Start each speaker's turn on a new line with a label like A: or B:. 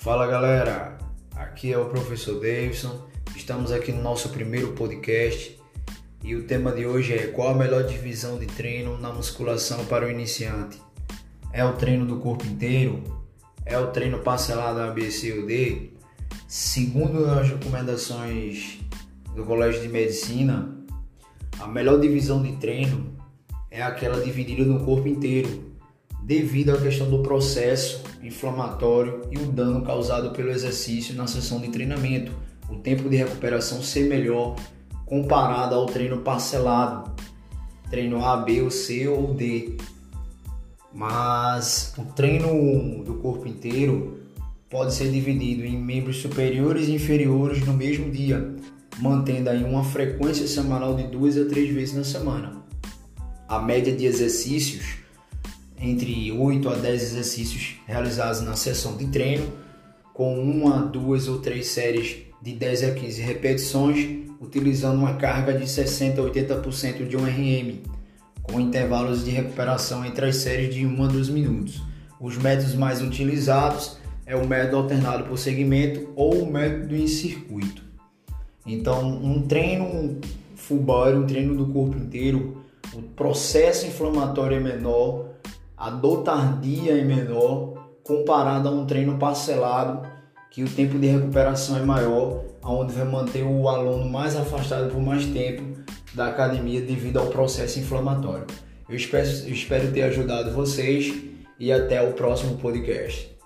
A: Fala galera, aqui é o professor Davidson. Estamos aqui no nosso primeiro podcast e o tema de hoje é qual a melhor divisão de treino na musculação para o iniciante? É o treino do corpo inteiro? É o treino parcelado A, B, C ou D? Segundo as recomendações do Colégio de Medicina, a melhor divisão de treino é aquela dividida no corpo inteiro, devido à questão do processo inflamatório e o dano causado pelo exercício na sessão de treinamento, o tempo de recuperação ser melhor comparado ao treino parcelado, treino A, B ou C ou D. Mas o treino do corpo inteiro pode ser dividido em membros superiores e inferiores no mesmo dia, mantendo aí uma frequência semanal de duas a três vezes na semana. A média de exercícios entre 8 a 10 exercícios realizados na sessão de treino, com uma, duas ou três séries de 10 a 15 repetições, utilizando uma carga de 60 a 80% de um RM, com intervalos de recuperação entre as séries de 1 a 2 minutos. Os métodos mais utilizados é o método alternado por segmento ou o método em circuito. Então, um treino full body, um treino do corpo inteiro, o processo inflamatório é menor, a dor tardia é menor comparado a um treino parcelado que o tempo de recuperação é maior, onde vai manter o aluno mais afastado por mais tempo da academia devido ao processo inflamatório. Eu espero, eu espero ter ajudado vocês e até o próximo podcast.